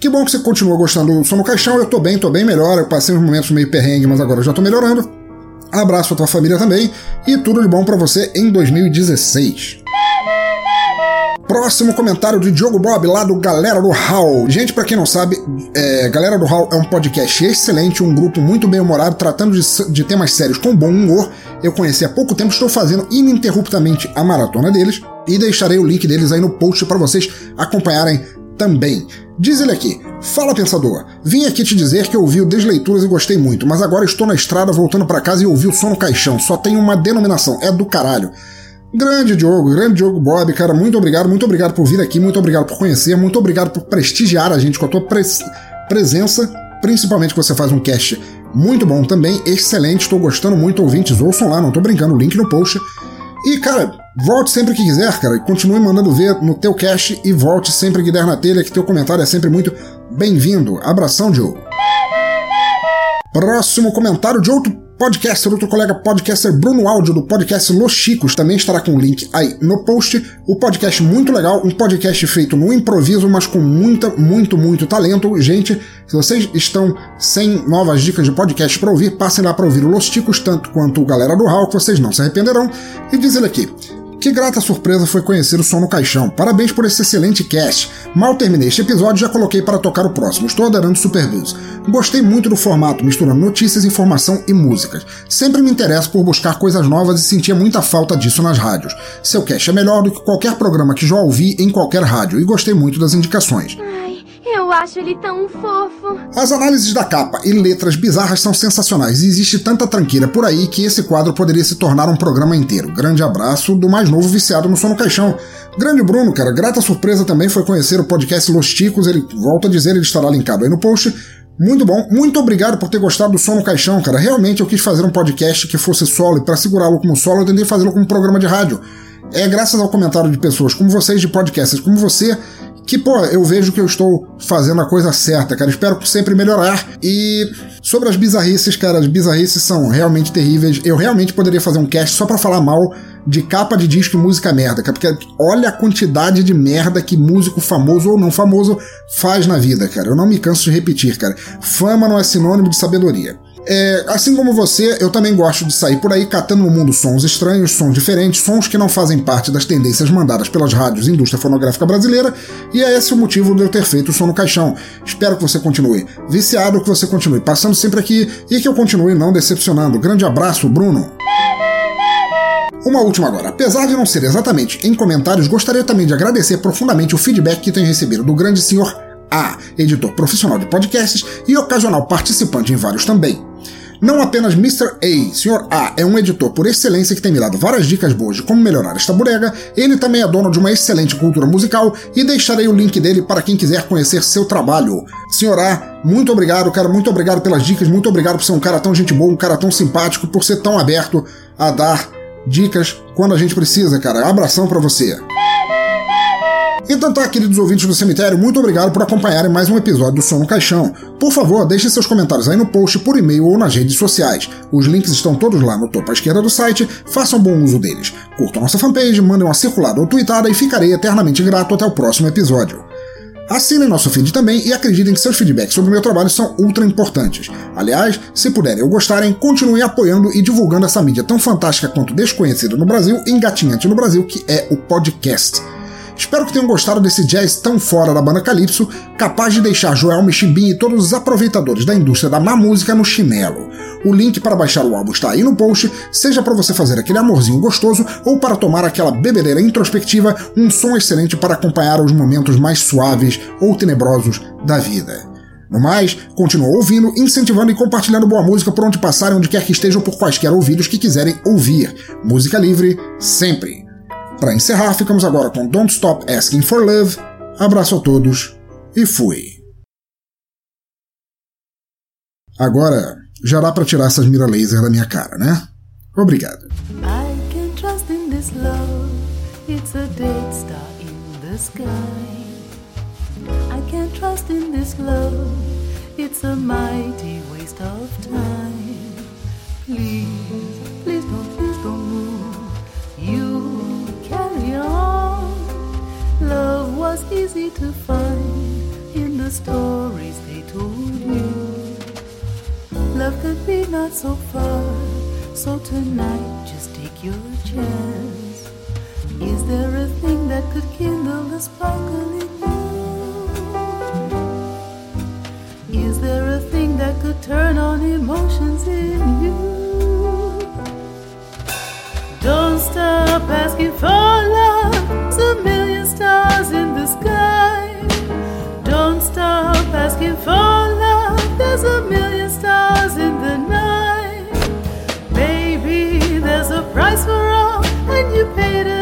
Que bom que você continua gostando do no caixão. Eu tô bem, tô bem melhor. Eu passei uns momentos meio perrengue, mas agora eu já tô melhorando. Abraço a tua família também e tudo de bom para você em 2016. Próximo comentário de Diogo Bob, lá do Galera do Hall. Gente, para quem não sabe, é, Galera do Hall é um podcast excelente, um grupo muito bem-humorado, tratando de, de, temas sérios com bom humor. Eu conheci há pouco tempo, estou fazendo ininterruptamente a maratona deles e deixarei o link deles aí no post para vocês acompanharem também. Diz ele aqui: Fala pensador, vim aqui te dizer que ouvi o Desleituras e gostei muito, mas agora estou na estrada voltando para casa e ouvi o som no caixão. Só tem uma denominação, é do caralho. Grande Diogo, grande Diogo Bob, cara, muito obrigado, muito obrigado por vir aqui, muito obrigado por conhecer, muito obrigado por prestigiar a gente com a tua pres presença, principalmente que você faz um cast muito bom também, excelente, estou gostando muito, ouvintes, ouçam lá, não tô brincando, link no post. E, cara, volte sempre que quiser, cara. Continue mandando ver no teu cast e volte sempre que der na telha, que teu comentário é sempre muito bem-vindo. Abração, Joe. Próximo comentário de outro podcaster, outro colega podcaster, Bruno Áudio, do podcast Los Chicos, também estará com o link aí no post. O podcast muito legal, um podcast feito no improviso, mas com muita, muito, muito talento. Gente, se vocês estão sem novas dicas de podcast para ouvir, passem lá para ouvir o Los Chicos, tanto quanto o Galera do que vocês não se arrependerão. E diz ele aqui. Que grata surpresa foi conhecer o som no caixão. Parabéns por esse excelente cast. Mal terminei este episódio já coloquei para tocar o próximo. Estou adorando Super Blues. Gostei muito do formato, misturando notícias, informação e músicas. Sempre me interesso por buscar coisas novas e sentia muita falta disso nas rádios. Seu cast é melhor do que qualquer programa que já ouvi em qualquer rádio e gostei muito das indicações. Eu acho ele tão fofo. As análises da capa e letras bizarras são sensacionais e existe tanta tranqueira por aí que esse quadro poderia se tornar um programa inteiro. Grande abraço do mais novo viciado no sono caixão. Grande Bruno, cara, grata surpresa também foi conhecer o podcast Los Ticos, ele volta a dizer, ele estará linkado aí no post. Muito bom, muito obrigado por ter gostado do som no caixão, cara. Realmente eu quis fazer um podcast que fosse solo e para segurá-lo como solo eu tentei fazê-lo como um programa de rádio. É graças ao comentário de pessoas como vocês, de podcasts como você, que, pô, eu vejo que eu estou fazendo a coisa certa, cara. Espero sempre melhorar. E sobre as bizarrices, cara, as bizarrices são realmente terríveis. Eu realmente poderia fazer um cast só para falar mal de capa de disco e música merda, cara. Porque olha a quantidade de merda que músico famoso ou não famoso faz na vida, cara. Eu não me canso de repetir, cara. Fama não é sinônimo de sabedoria. É, assim como você, eu também gosto de sair por aí catando no mundo sons estranhos, sons diferentes, sons que não fazem parte das tendências mandadas pelas rádios e indústria fonográfica brasileira, e é esse o motivo de eu ter feito o som no caixão. Espero que você continue viciado, que você continue passando sempre aqui e que eu continue não decepcionando. Grande abraço, Bruno! Uma última agora. Apesar de não ser exatamente em comentários, gostaria também de agradecer profundamente o feedback que tenho recebido do grande senhor A, editor profissional de podcasts e ocasional participante em vários também. Não apenas Mr. A, Sr. A, é um editor por excelência que tem me dado várias dicas boas de como melhorar esta bodega, ele também é dono de uma excelente cultura musical e deixarei o link dele para quem quiser conhecer seu trabalho. Sr. A, muito obrigado, cara, muito obrigado pelas dicas, muito obrigado por ser um cara tão gente boa, um cara tão simpático, por ser tão aberto a dar dicas quando a gente precisa, cara. Abração para você. Então tá, queridos ouvintes do cemitério, muito obrigado por acompanharem mais um episódio do Som no Caixão. Por favor, deixem seus comentários aí no post, por e-mail ou nas redes sociais. Os links estão todos lá no topo à esquerda do site, façam bom uso deles. Curtam nossa fanpage, mandem uma circulada ou tweetada e ficarei eternamente grato até o próximo episódio. Assinem nosso feed também e acreditem que seus feedbacks sobre o meu trabalho são ultra importantes. Aliás, se puderem ou gostarem, continuem apoiando e divulgando essa mídia tão fantástica quanto desconhecida no Brasil e engatinhante no Brasil, que é o podcast. Espero que tenham gostado desse jazz tão fora da banda Calypso, capaz de deixar Joel Michimbim e todos os aproveitadores da indústria da má música no chinelo. O link para baixar o álbum está aí no post, seja para você fazer aquele amorzinho gostoso ou para tomar aquela bebedeira introspectiva, um som excelente para acompanhar os momentos mais suaves ou tenebrosos da vida. No mais, continua ouvindo, incentivando e compartilhando boa música por onde passarem, onde quer que estejam, por quaisquer ouvidos que quiserem ouvir. Música livre, sempre. Para encerrar, ficamos agora com Don't Stop Asking for Love. Abraço a todos e fui. Agora já dá para tirar essas mira laser da minha cara, né? Obrigado. It's a dead star in the sky. I trust in this love. It's a mighty waste of time. Please, Love was easy to find in the stories they told you. Love could be not so far, so tonight just take your chance. Is there a thing that could kindle the sparkle in you? Is there a thing that could turn on emotions in you? Don't stop asking for love. Stars in the sky. Don't stop asking for love. There's a million stars in the night. Maybe there's a price for all, and you paid it